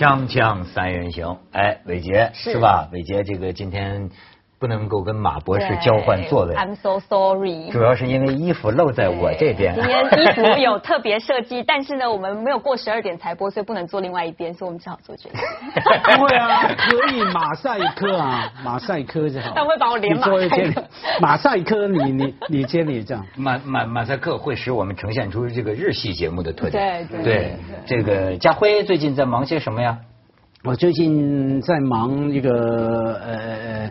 锵锵三人行，哎，伟杰是是吧？伟杰这个今天不能够跟马博士交换座位，I'm so sorry。主要是因为衣服露在我这边。今天衣服有特别设计，但是呢，我们没有过十二点才播，所以不能坐另外一边，所以我们只好坐这里。不会啊，可以马赛克啊，马赛克就好。他会把我连马赛克马赛克你你你接你这样。马马马赛克会使我们呈现出这个日系节目的特点。对对对，这个家辉最近在忙些什么呀？我最近在忙一个呃，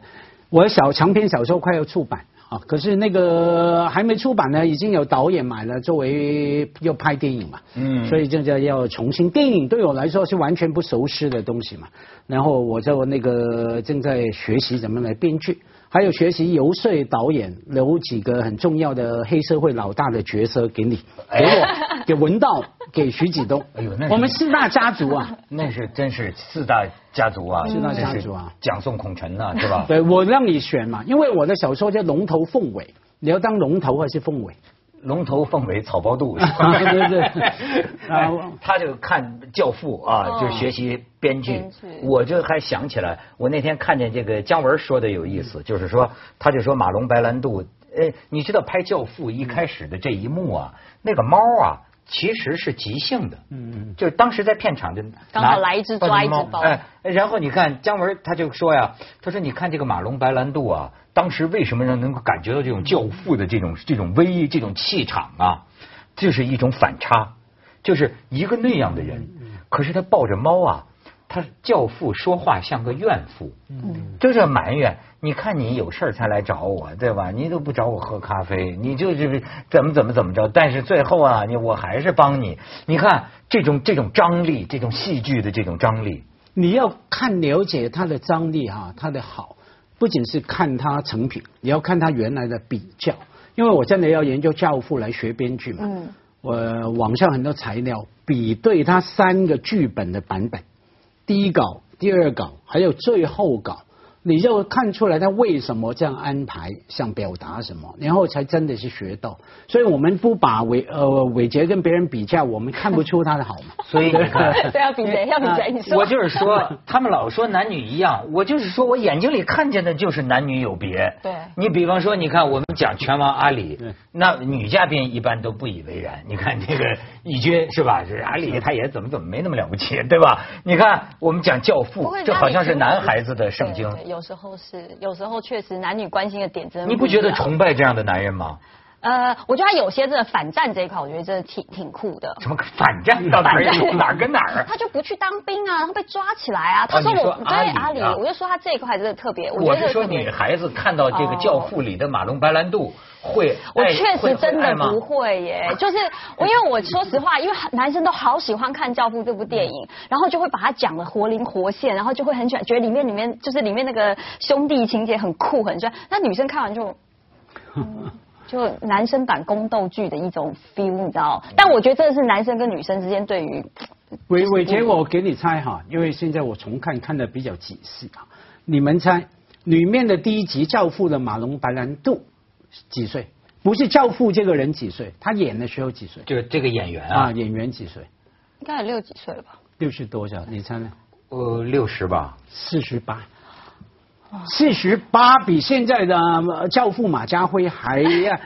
我的小长篇小说快要出版啊，可是那个还没出版呢，已经有导演买了，作为要拍电影嘛，嗯所以这就要重新。电影对我来说是完全不熟悉的东西嘛，然后我就那个正在学习怎么来编剧。还有学习游说导演留几个很重要的黑社会老大的角色给你，给我，给文道，给徐启东。哎呦那我们四大家族啊，那是真是四大家族啊，四大家族啊蒋宋孔陈呐，是吧？对我让你选嘛，因为我的小说叫龙头凤尾，你要当龙头还是凤尾？龙头凤尾草包肚，对对 哎他就看《教父》啊，哦就学习编剧。我就还想起来，我那天看见这个姜文说的有意思，就是说，他就说马龙白兰度，呃，你知道拍《教父》一开始的这一幕啊，那个猫啊。其实是即兴的，嗯嗯就是当时在片场就刚好拿来一只抓一只包。哎，然后你看姜文他就说呀，他说你看这个马龙白兰度啊，当时为什么人能够感觉到这种教父的这种这种威这种气场啊，就是一种反差，就是一个那样的人，可是他抱着猫啊，他教父说话像个怨妇，嗯就是埋怨。你看你有事儿才来找我，对吧？你都不找我喝咖啡，你就是怎么怎么怎么着。但是最后啊，你我还是帮你。你看这种这种张力，这种戏剧的这种张力，你要看了解它的张力哈、它的好，不仅是看它成品，你要看它原来的比较。因为我真的要研究《教父》来学编剧嘛，嗯我网上很多材料比对它三个剧本的版本，第一稿、第二稿还有最后稿，你就看出来他为什么这样安排，想表达什么，然后才真的是学到。所以我们不把伟呃伟杰跟别人比较，我们看不出他的好嘛。所以你看。对，要比谁？要比谁？你说。我就是说，他们老说男女一样，我就是说我眼睛里看见的就是男女有别。对你比方说，你看我们讲拳王阿里对，那女嘉宾一般都不以为然。你看这个义军是吧？这阿里他也怎么怎么没那么了不起，对吧？你看我们讲教父，这好像是男孩子的圣经对。有时候是，有时候确实男女关心的点真的你不觉得崇拜这样的男人吗？呃，我觉得他有些真的反战这一块，我觉得真的挺挺酷的。什么反战到哪儿哪儿跟哪儿啊？他就不去当兵啊，他被抓起来啊。他说我对阿里阿里，啊我就说他这一块真的特别，我是说觉得特别女孩子看到这个《教父》里的马龙白兰度会，我确实真的不会耶，就是我因为我说实话，因为男生都好喜欢看《教父》这部电影，然后就会把它讲的活灵活现，然后就会很喜欢，觉得里面里面就是里面那个兄弟情节很酷很帅。那女生看完就。嗯就男生版宫斗剧的一种 feel，你知道？但我觉得这是男生跟女生之间对于伟伟杰，我给你猜哈，因为现在我重看看的比较仔细啊，你们猜里面的第一集《教父》的马龙白兰度几岁？不是《教父》这个人几岁，他演的时候几岁？这个这个演员啊，啊，演员几岁？应该有六几岁了吧？六十多少？你猜呢？呃，六十吧。四十八。四十八比现在的呃教父马家辉还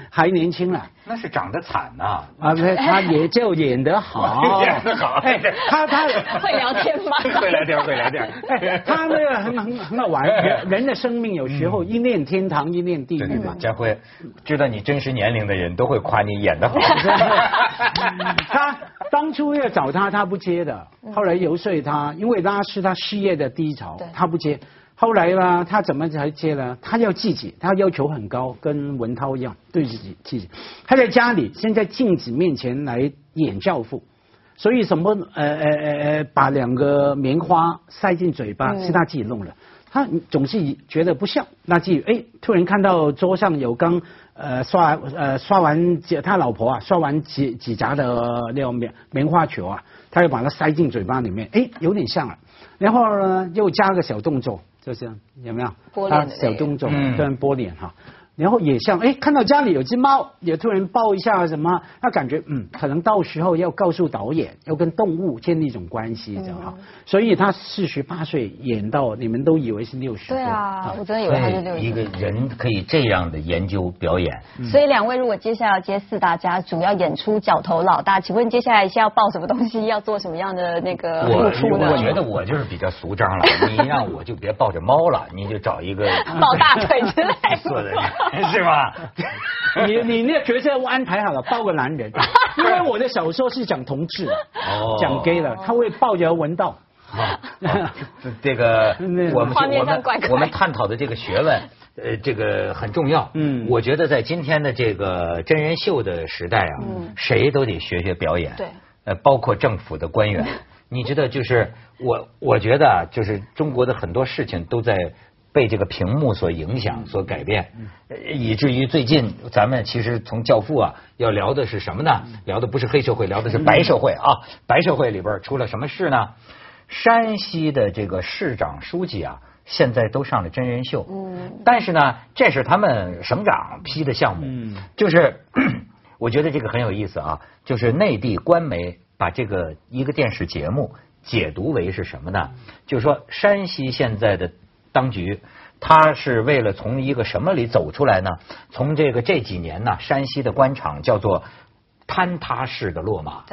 还年轻了。那是长得惨呐、啊，不是，他也就演得好，演得好哎，他他 会聊天吗会聊天，会聊天。哎，他那个很很很好玩，人人的生命有时候一念天堂，一念地对对对狱嘛，。家辉，知道你真实年龄的人都会夸你演得好。他当初要找他，他不接的。后来游说他，因为他是他事业的低潮，他不接。后来呢，他怎么才接呢？他要自己，他要求很高，跟文涛一样，对自己自己。他在家里，先在镜子面前来演教父，所以什么呃呃呃呃，把两个棉花塞进嘴巴、嗯是他自己弄的。他总是觉得不像，那自己哎，突然看到桌上有刚呃刷呃刷完几他老婆啊刷完几几夹的那种棉棉花球啊，他又把它塞进嘴巴里面，哎，有点像了。然后呢，又加个小动作，就是，有没有？拨脸的他小动作嗯跟拨脸哈。然后也像哎看到家里有只猫，也突然抱一下什么，那感觉嗯，可能到时候要告诉导演，要跟动物建立一种关系，这样哈。所以他四十八岁演到你们都以为是六十岁，对啊，我真的以为他是六十。一个人可以这样的研究表演，所以两位如果接下来要接四大家，主要演出角头老大，请问接下来是要抱什么东西，要做什么样的那个付出呢？我觉得我就是比较俗张了，你让我就别抱着猫了，你就找一个 抱大腿之类的，是吧？你你那角色我安排好了，抱个男人，因为我的小说是讲同志，讲 gay 的，他会抱着文道。好，这个 我们我们我们探讨的这个学问，呃，这个很重要。嗯，我觉得在今天的这个真人秀的时代啊，谁都得学学表演。对，呃，包括政府的官员，你知道，就是我我觉得啊，就是中国的很多事情都在。被这个屏幕所影响、所改变，以至于最近咱们其实从《教父》啊要聊的是什么呢？聊的不是黑社会，聊的是白社会啊！白社会里边出了什么事呢？山西的这个市长书记啊，现在都上了真人秀。嗯。但是呢，这是他们省长批的项目。嗯。就是 我觉得这个很有意思啊，就是内地官媒把这个一个电视节目解读为是什么呢？就是说山西现在的。当局，他是为了从一个什么里走出来呢？从这个这几年呢，山西的官场叫做坍塌式的落马，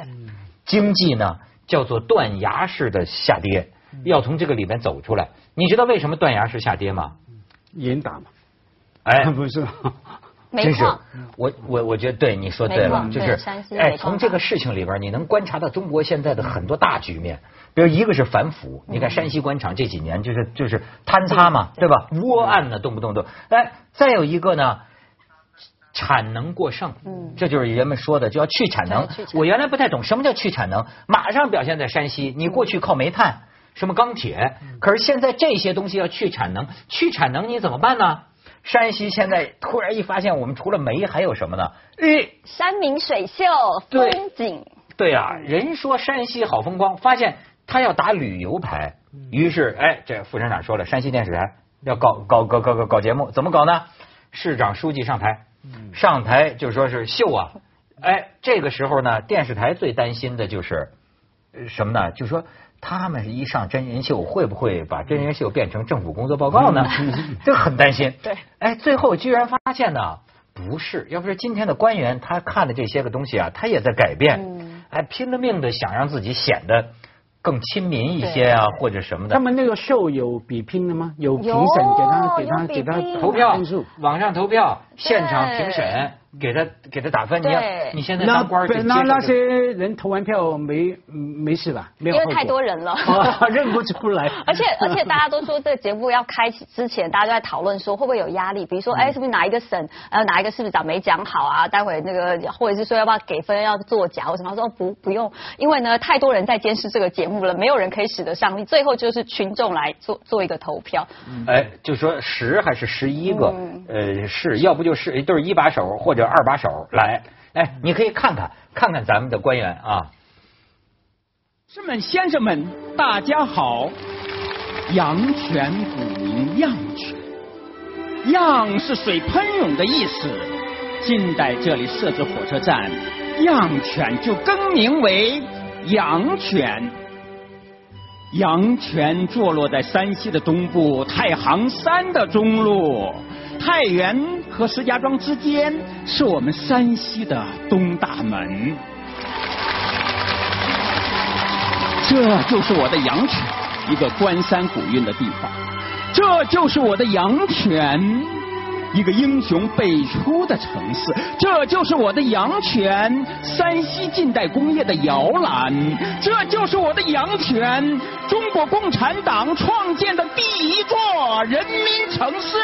经济呢叫做断崖式的下跌，要从这个里面走出来。你知道为什么断崖式下跌吗？严打嘛？哎，不是。真是，我我我觉得对你说对了，就是哎，从这个事情里边，你能观察到中国现在的很多大局面。比如一个是反腐，你看山西官场这几年就是就是坍塌嘛，对吧？窝案呢，动不动都哎。再有一个呢，产能过剩，嗯，这就是人们说的就要去产能。我原来不太懂什么叫去产能，马上表现在山西。你过去靠煤炭、什么钢铁，可是现在这些东西要去产能，去产能你怎么办呢？山西现在突然一发现，我们除了煤还有什么呢？诶，山明水秀，风景。对啊，人说山西好风光，发现他要打旅游牌，于是哎，这副省长说了，山西电视台要搞搞搞搞搞搞节目，怎么搞呢？市长书记上台，上台就说是秀啊，哎，这个时候呢，电视台最担心的就是什么呢？就说。他们一上真人秀，会不会把真人秀变成政府工作报告呢？这很担心。对，哎，最后居然发现呢，不是，要不是今天的官员他看的这些个东西啊，他也在改变，哎，拼了命的想让自己显得。更亲民一些啊，或者什么的。他们那个秀有比拼的吗？有评审给他给他给他投票，网上投票，现场评审给他给他打分。你要你现在当官那那些人投完票没没事吧？没有因为太多人了，认不出来。而且而且大家都说这个节目要开始之前，大家都在讨论说会不会有压力？比如说，哎，是不是哪一个省呃哪一个市长没讲好啊？待会那个或者是说要不要给分要作假或什么？说不不用，因为呢太多人在监视这个节目。了，没有人可以使得上力，最后就是群众来做做一个投票。哎，就说十还是十一个，呃，是要不就是都是一把手或者二把手来。哎，你可以看看看看咱们的官员啊。士们、先生们，大家好。阳泉古名漾泉，漾是水喷涌的意思。近代这里设置火车站，漾泉就更名为阳泉。阳泉坐落在山西的东部太行山的中路，太原和石家庄之间是我们山西的东大门。这就是我的阳泉，一个观山古韵的地方。这就是我的阳泉。一个英雄辈出的城市，这就是我的阳泉，山西近代工业的摇篮，这就是我的阳泉，中国共产党创建的第一座人民城市。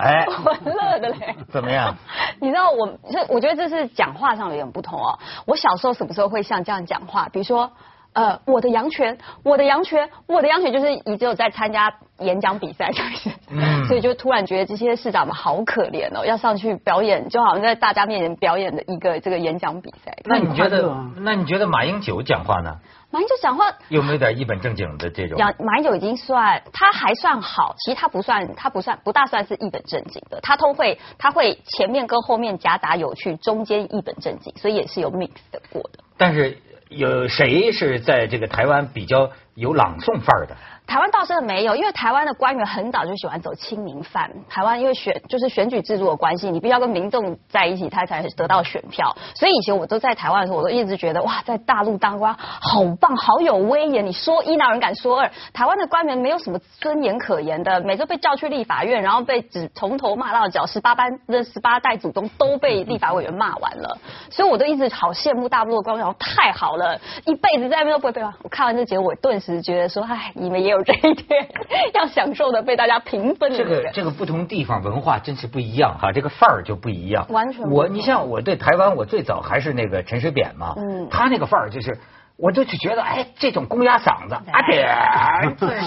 哎，我乐的嘞，怎么样？你知道我这，我觉得这是讲话上有点不同哦。我小时候什么时候会像这样讲话？比如说。呃，我的羊泉，我的羊泉，我的羊泉，就是你只有在参加演讲比赛开始，嗯所以就突然觉得这些市长们好可怜哦，要上去表演，就好像在大家面前表演的一个这个演讲比赛。那你觉得？那你觉得马英九讲话呢？马英九讲话有没有点一本正经的这种？讲马英九已经算，他还算好，其实他不算，他不算不大算是一本正经的，他都会他会前面跟后面夹杂有趣，中间一本正经，所以也是有 mix 的过的。但是有谁是在这个台湾比较有朗诵范儿的？台湾倒是没有，因为台湾的官员很早就喜欢走亲民范。台湾因为选就是选举制度的关系，你必须要跟民众在一起，他才得到选票。所以以前我都在台湾的时候，我都一直觉得哇，在大陆当官好棒，好有威严。你说一哪有人敢说二？台湾的官员没有什么尊严可言的，每次被叫去立法院，然后被指从头骂到脚，十八班的十八代祖宗都被立法委员骂完了。所以我都一直好羡慕大陆的官员，太好了，一辈子在那边都不会被骂。我看完这节目，我顿时觉得说，哎，你们也有这一天，要享受的被大家评分的这个。这个不同地方文化真是不一样哈，这个范儿就不一样。完全我你像我对台湾，我最早还是那个陈水扁嘛，嗯他那个范儿就是。我就觉得，哎，这种公鸭嗓子，阿扁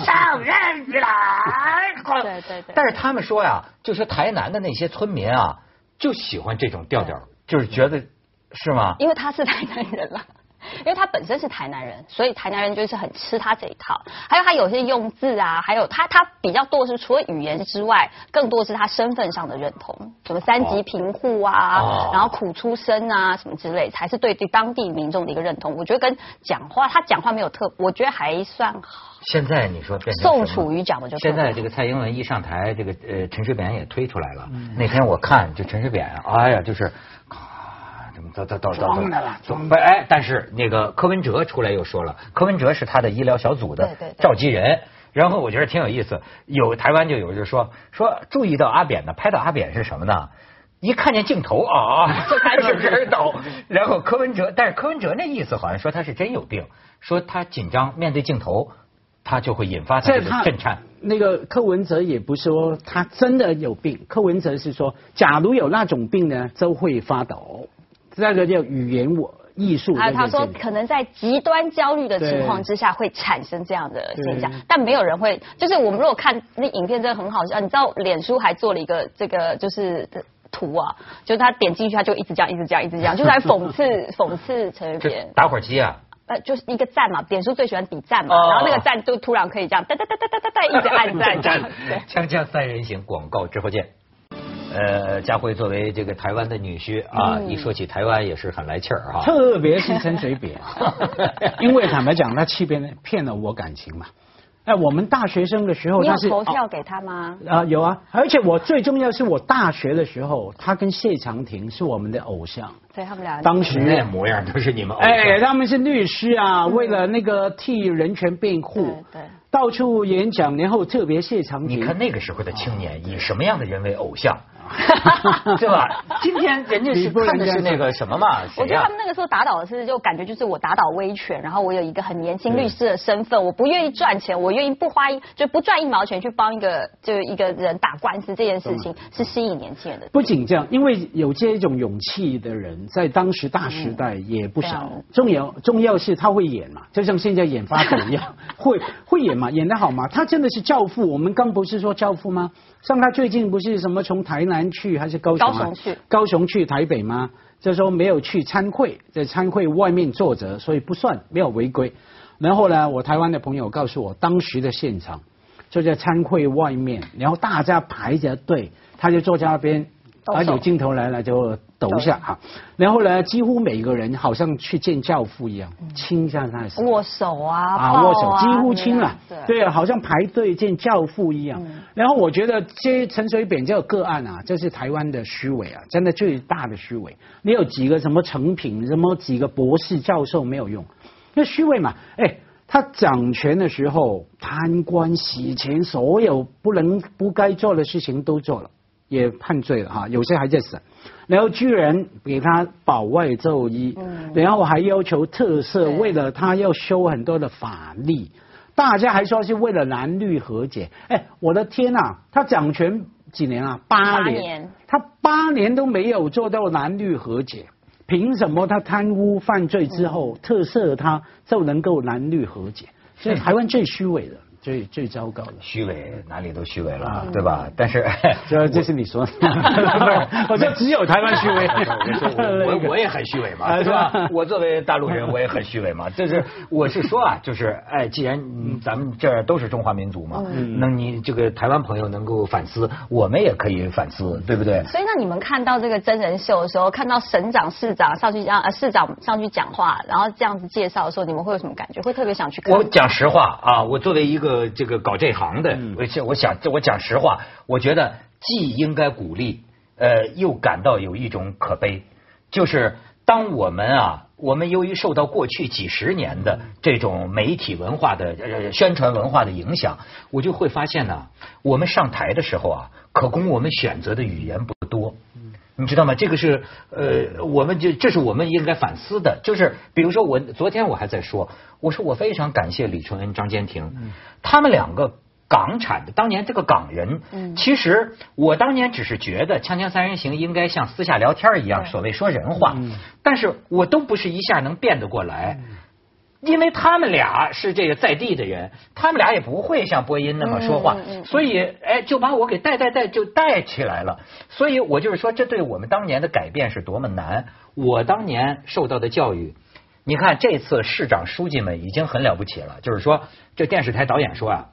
上任了，对对对但是他们说呀，就说台南的那些村民啊，就喜欢这种调调，就是觉得是吗？因为他是台南人啦。因为他本身是台南人，所以台南人就是很吃他这一套。还有他有些用字啊，还有他他比较多的是除了语言之外，更多的是他身份上的认同，什么三级贫户啊，哦然后苦出身啊什么之类，才是对对当地民众的一个认同。我觉得跟讲话，他讲话没有特，我觉得还算好。现在你说变成宋楚瑜讲的就特现在这个蔡英文一上台，这个呃陈水扁也推出来了。那天我看就陈水扁，哎呀，就是。咔怎么叨叨叨叨装的了装不哎，但是那个柯文哲出来又说了，柯文哲是他的医疗小组的对对对召集人。然后我觉得挺有意思，有台湾就有就说说注意到阿扁呢，拍到阿扁是什么呢？一看见镜头啊，就开始开始抖。然后柯文哲，但是柯文哲那意思好像说他是真有病，说他紧张面对镜头，他就会引发他这个震颤。那个柯文哲也不是说他真的有病，柯文哲是说，假如有那种病呢，都会发抖。这个叫语言我艺术。还有他说，可能在极端焦虑的情况之下会产生这样的现象，但没有人会，就是我们如果看那影片，真的很好笑。你知道，脸书还做了一个这个就是图啊，就是他点进去，他就一直这样，一直这样，一直这样，就是在讽刺讽刺陈水这扁。打火机啊，呃，就是一个赞嘛，点数最喜欢比赞嘛，哦然后那个赞就突然可以这样哒哒哒哒哒哒哒一直按赞。锵锵 三人行广告之后见。呃，佳慧作为这个台湾的女婿啊，嗯一说起台湾也是很来气儿哈。特别是陈水扁，因为坦白讲，他欺骗骗了我感情嘛。哎，我们大学生的时候，他是投票给他吗？啊、有啊，而且我最重要是我大学的时候，他跟谢长廷是我们的偶像。所以他们俩当时那模样都是你们偶像。哎，他们是律师啊，为了那个替人权辩护，对对到处演讲，然后特别谢长廷。你看那个时候的青年以什么样的人为偶像，对吧？今天人家是不看的是那个什么嘛？我觉得他们？那个时候打倒的是，就感觉就是我打倒威权，然后我有一个很年轻律师的身份，我不愿意赚钱，我愿意不花一就不赚一毛钱去帮一个就一个人打官司，这件事情是吸引年轻人的。不仅这样，因为有这种勇气的人，在当时大时代也不少。嗯重要重要是他会演嘛，就像现在演发抖一样，会会演嘛，演得好嘛。他真的是教父，我们刚不是说教父吗？像他最近不是什么从台南去还是高雄、啊？高雄去高雄去台北吗？这时候没有去参会，在参会外面坐着，所以不算没有违规。然后呢，我台湾的朋友告诉我，当时的现场就在参会外面，然后大家排着队，他就坐在那边，啊有镜头来了就抖一下哈，然后呢，几乎每个人好像去见教父一样，亲一下他的手。握手啊，啊，抱握手几乎亲了，对对啊，好像排队见教父一样。嗯。然后我觉得这陈水扁这个个案啊，这是台湾的虚伪啊，真的最大的虚伪。你有几个什么成品，什么几个博士教授没有用，那虚伪嘛，哎。他掌权的时候，贪官洗钱，所有不能不该做的事情都做了，也判罪了哈，有些还在审。然后居然给他保外就医，嗯然后还要求特赦，为了他要修很多的法律，大家还说是为了蓝绿和解。哎，我的天呐、他掌权几年啊？八年，八年他八年都没有做到蓝绿和解，凭什么他贪污犯罪之后、特赦他就能够蓝绿和解？所以台湾最虚伪的最最糟糕的。虚伪哪里都虚伪了啊，对吧？但是 这这是你说的，我说只有台湾虚伪。我我我也很虚伪嘛，啊对吧是吧？我作为大陆人，我也很虚伪嘛。这是我是说啊，就是哎，既然嗯咱们这儿都是中华民族嘛，那你这个台湾朋友能够反思，我们也可以反思，对不对？所以那你们看到这个真人秀的时候，看到省长、市长上去让呃市长上去讲话，然后这样子介绍的时候，你们会有什么感觉？会特别想去看？我讲实话啊，我作为一个呃这个搞这行的，我想我想我讲实话，我觉得既应该鼓励，呃，又感到有一种可悲，就是当我们啊，我们由于受到过去几十年的这种媒体文化的呃宣传文化的影响，我就会发现呢，我们上台的时候啊，可供我们选择的语言不多。你知道吗？这个是呃，我们就这是我们应该反思的。就是比如说，我昨天我还在说，我说我非常感谢李承恩、张坚庭，他们两个港产的，当年这个港人，其实我当年只是觉得《锵锵三人行》应该像私下聊天一样，所谓说人话，但是我都不是一下能变得过来。因为他们俩是这个在地的人，他们俩也不会像播音那么说话，所以哎，就把我给带带带就带起来了。所以我就是说，这对我们当年的改变是多么难。我当年受到的教育，你看这次市长书记们已经很了不起了，就是说，这电视台导演说啊，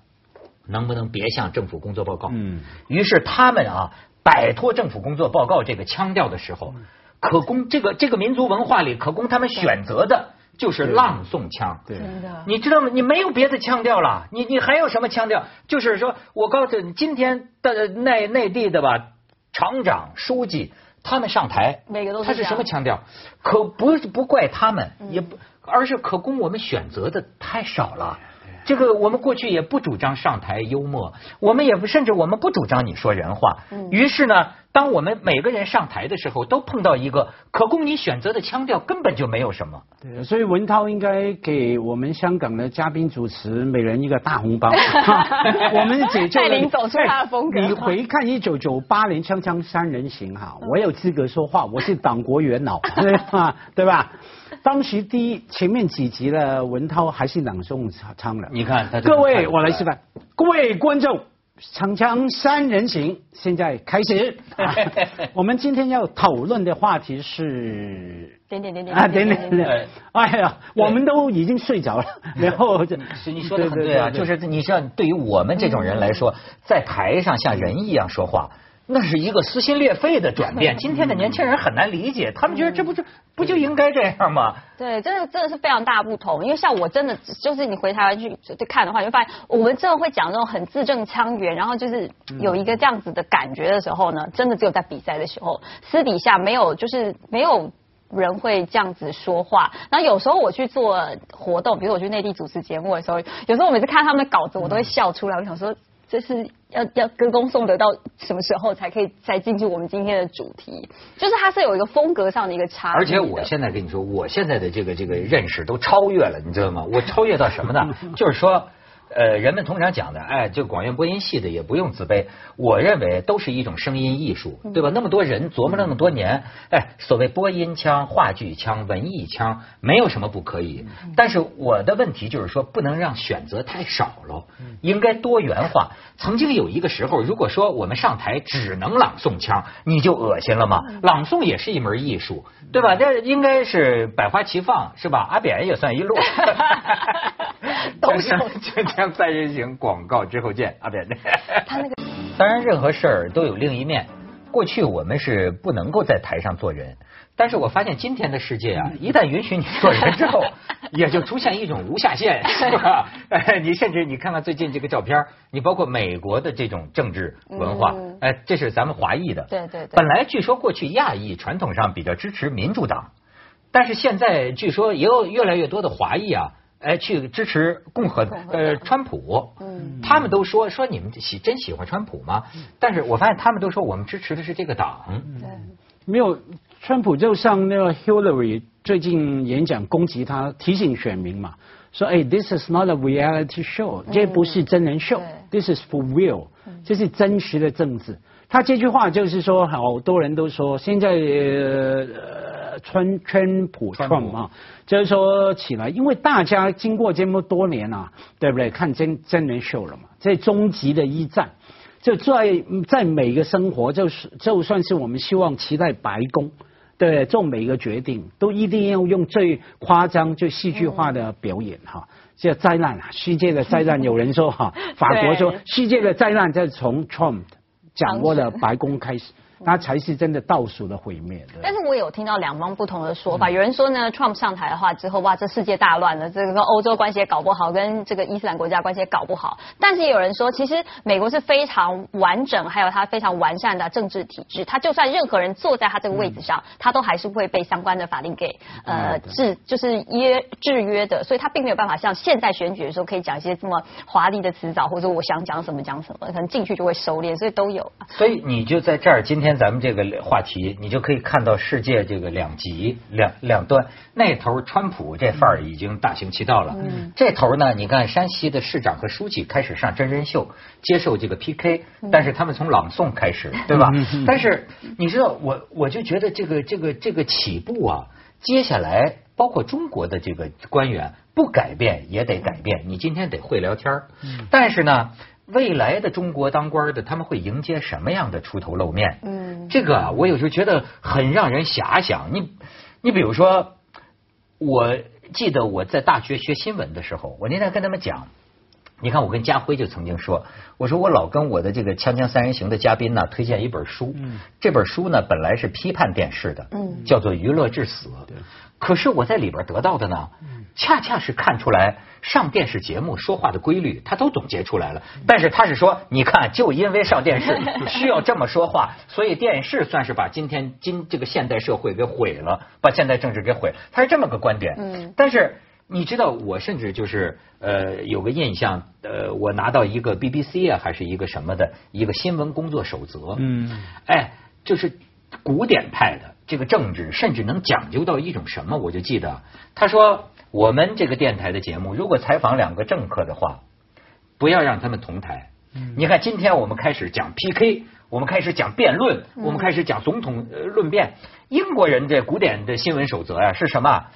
能不能别向政府工作报告？嗯，于是他们啊，摆脱政府工作报告这个腔调的时候，可供这个这个民族文化里可供他们选择的。就是朗诵腔，对真的你知道吗？你没有别的腔调了，你你还有什么腔调？就是说我告诉你，今天的内内地的吧，厂长、书记他们上台，每个都是他是什么腔调？可不是不怪他们，也不，而是可供我们选择的太少了。这个我们过去也不主张上台幽默，我们也不甚至我们不主张你说人话。于是呢，当我们每个人上台的时候，都碰到一个可供你选择的腔调，根本就没有什么。对，所以文涛应该给我们香港的嘉宾主持每人一个大红包，我们解救了带领走出他的风格你回看一九九八年《锵锵三人行》哈，我有资格说话，我是党国元老，对吧？对吧？当时第一前面几集呢文涛还是朗诵唱的，你看各位，我来示范，各位观众。锵锵三人行，现在开始。啊 我们今天要讨论的话题是点点点点啊，点点点点，哎呀，我们都已经睡着了，然后这是你说的很对啊，就是你像对于我们这种人来说，在台上像人一样说话。那是一个撕心裂肺的转变。今天的年轻人很难理解，他们觉得这不就不就应该这样吗？对，真的真的是非常大不同。因为像我真的就是你回台湾去去看的话，你会发现我们真的会讲那种很字正腔圆，然后就是有一个这样子的感觉的时候呢，真的只有在比赛的时候，私底下没有就是没有。人会这样子说话，然后有时候我去做活动，比如我去内地主持节目的时候，有时候我每次看他们的稿子，我都会笑出来。我想说，这是要要歌功颂德到什么时候才可以再进去我们今天的主题？就是它是有一个风格上的一个差异。而且我现在跟你说，我现在的这个这个认识都超越了，你知道吗？我超越到什么呢？就是说。呃，人们通常讲的，哎，就广院播音系的也不用自卑。我认为都是一种声音艺术，对吧？那么多人琢磨了那么多年，哎，所谓播音腔、话剧腔、文艺腔，没有什么不可以。但是我的问题就是说，不能让选择太少了，应该多元化。曾经有一个时候，如果说我们上台只能朗诵腔，你就恶心了吗？朗诵也是一门艺术，对吧？这应该是百花齐放，是吧？阿扁也算一路。都有三人行广告之后见，阿扁。他那个 当然，任何事儿都有另一面。过去我们是不能够在台上做人，但是我发现今天的世界啊，一旦允许你做人之后，也就出现一种无下限，是吧？哎，你甚至你看看最近这个照片，你包括美国的这种政治文化，嗯哎，这是咱们华裔的。对对对本来据说过去亚裔传统上比较支持民主党，但是现在据说也有越来越多的华裔啊。哎，去支持共和呃川普，嗯。他们都说说你们喜真喜欢川普吗？但是我发现他们都说我们支持的是这个党，对。没有，川普就像那个 Hillary 最近演讲攻击他，提醒选民嘛，说哎，this is not a reality show，这不是真人秀，this is for real，这是真实的政治。他这句话就是说，好多人都说现在呃呃川川普川普 Trump 啊，就是说起来，因为大家经过这么多年啊，对不对？看真真人秀了嘛，这终极的一战，就在在每个生活，就是就算是我们希望期待白宫。对，做每一个决定都一定要用最夸张、最戏剧化的表演哈。这灾难啊，世界的灾难，有人说哈，法国说世界的灾难在从 Trump 掌握了白宫开始，那才是真的倒数的毁灭。但是我有听到两方不同的说法，有人说呢，Trump 上台的话之后，哇，这世界大乱了，这个跟欧洲关系也搞不好，跟这个伊斯兰国家关系也搞不好。但是也有人说，其实美国是非常完整，还有它非常完善的政治体制，它就算任何人坐在他这个位置上，他都还是会被相关的法令给呃制，就是约制约的，所以他并没有办法像现在选举的时候可以讲一些这么华丽的辞藻，或者我想讲什么讲什么，可能进去就会收敛，所以都有。所以你就在这儿，今天咱们这个话题，你就可以看到世界这个两极两两端。那头川普这范儿已经大行其道了，嗯这头呢，你看山西的市长和书记开始上真人秀，接受这个 PK，但是他们从朗诵开始，对吧？但是你知道，我我就觉得这个这个这个起步啊，接下来包括中国的这个官员不改变也得改变，你今天得会聊天儿但是呢。未来的中国当官的，他们会迎接什么样的出头露面？嗯这个啊我有时候觉得很让人遐想。你，你比如说，我记得我在大学学新闻的时候，我那天跟他们讲，你看我跟家辉就曾经说，我说我老跟我的这个《锵锵三人行》的嘉宾呢推荐一本书，这本书呢本来是批判电视的，嗯叫做《娱乐至死》，可是我在里边得到的呢，恰恰是看出来上电视节目说话的规律，他都总结出来了。但是他是说，你看，就因为上电视 需要这么说话，所以电视算是把今天今这个现代社会给毁了，把现代政治给毁了。他是这么个观点。嗯但是你知道，我甚至就是呃有个印象，呃，我拿到一个 BBC 啊，还是一个什么的一个新闻工作守则。嗯，哎，就是古典派的这个政治，甚至能讲究到一种什么？我就记得他说，我们这个电台的节目，如果采访两个政客的话，不要让他们同台。嗯你看，今天我们开始讲 PK，我们开始讲辩论，我们开始讲总统呃论辩。英国人这古典的新闻守则呀、是什么？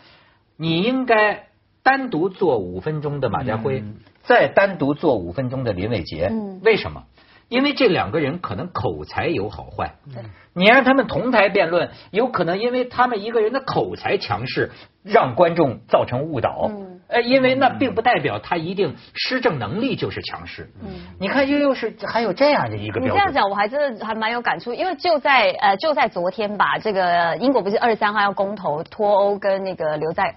你应该单独做五分钟的马家辉，再单独做五分钟的林伟杰。嗯为什么？因为这两个人可能口才有好坏。你让他们同台辩论，有可能因为他们一个人的口才强势，让观众造成误导。嗯呃，因为那并不代表他一定施政能力就是强势。嗯你看，又又是还有这样的一个标准。你这样讲，我还真的还蛮有感触，因为就在呃就在昨天吧，这个英国不是二十三号要公投脱欧跟那个留在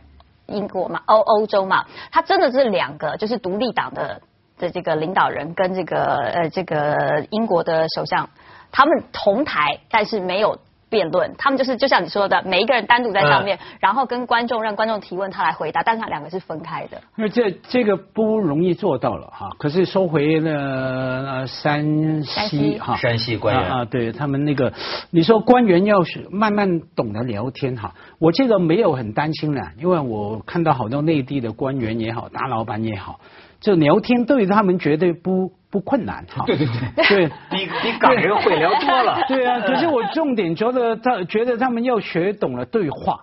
英国嘛，欧欧洲嘛，他真的是两个就是独立党的的这个领导人跟这个呃这个英国的首相，他们同台，但是没有。辩论，他们就是就像你说的，每一个人单独在上面，然后跟观众让观众提问，他来回答，但是他两个是分开的。那这这个不容易做到了哈。可是收回了呃山山西。西哈，山西官员。啊啊，对他们那个，你说官员要是慢慢懂得聊天哈，我这个没有很担心了，因为我看到好多内地的官员也好，大老板也好，这聊天对他们绝对不不困难哈。对对对，对。比比港人会聊多了。对啊，可是我重点觉得他觉得他们要学懂了对话，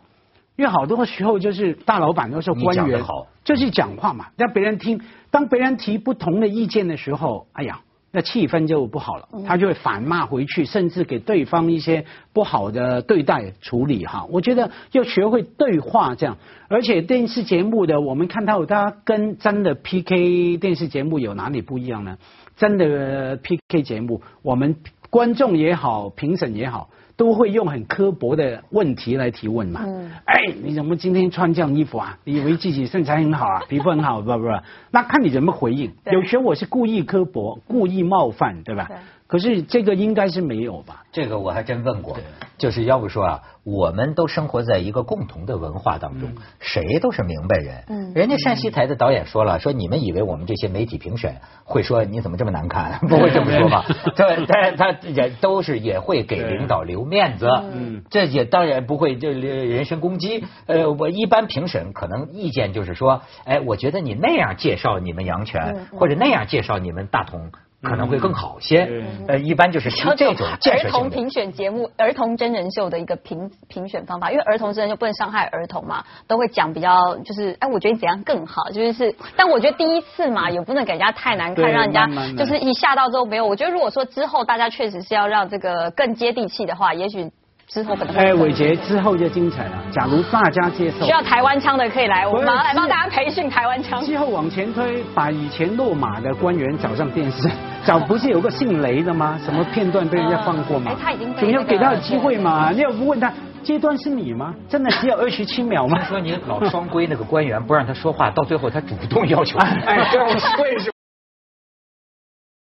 因为好多时候就是大老板都是官员好，就是讲话嘛，让别人听。当别人提不同的意见的时候，哎呀。那气氛就不好了，他就会反骂回去，甚至给对方一些不好的对待处理哈。我觉得要学会对话这样，而且电视节目的我们看到它跟真的 PK 电视节目有哪里不一样呢？真的 PK 节目，我们观众也好，评审也好，都会用很刻薄的问题来提问嘛。嗯哎，你怎么今天穿这样衣服啊？你以为自己身材很好啊，皮肤很好，不不不？那看你怎么回应。有时候我是故意刻薄，故意冒犯，对吧？对可是这个应该是没有吧？这个我还真问过，就是要不说啊，我们都生活在一个共同的文化当中，谁都是明白人。嗯人家山西台的导演说了，说你们以为我们这些媒体评审会说你怎么这么难看？不会这么说吧？这他他也都是也会给领导留面子。嗯这也当然不会就人身攻击。呃，我一般评审可能意见就是说，哎，我觉得你那样介绍你们阳泉，嗯或者那样介绍你们大同。可能会更好些。嗯呃，一般就是是这种建儿。童评选节目、儿童真人秀的一个评评选方法，因为儿童真人秀不能伤害儿童嘛，都会讲比较就是，哎，我觉得怎样更好，就是是，但我觉得第一次嘛，也不能给人家太难看，让人家就是一吓到之后没有。我觉得如果说之后大家确实是要让这个更接地气的话，也许之后可能哎，伟杰之后就精彩了。假如大家接受需，要台湾腔的可以来，我马上来帮大家培训台湾腔。之后往前推，把以前落马的官员找上电视，找不是有个姓雷的吗？什么片段被人家放过吗哎？他已经被总要给他有机会嘛。你要不问他，这段是你吗？真的只有二十七秒吗听？说你老双规那个官员不让他说话，到最后他主动要求。哎，对，为什么？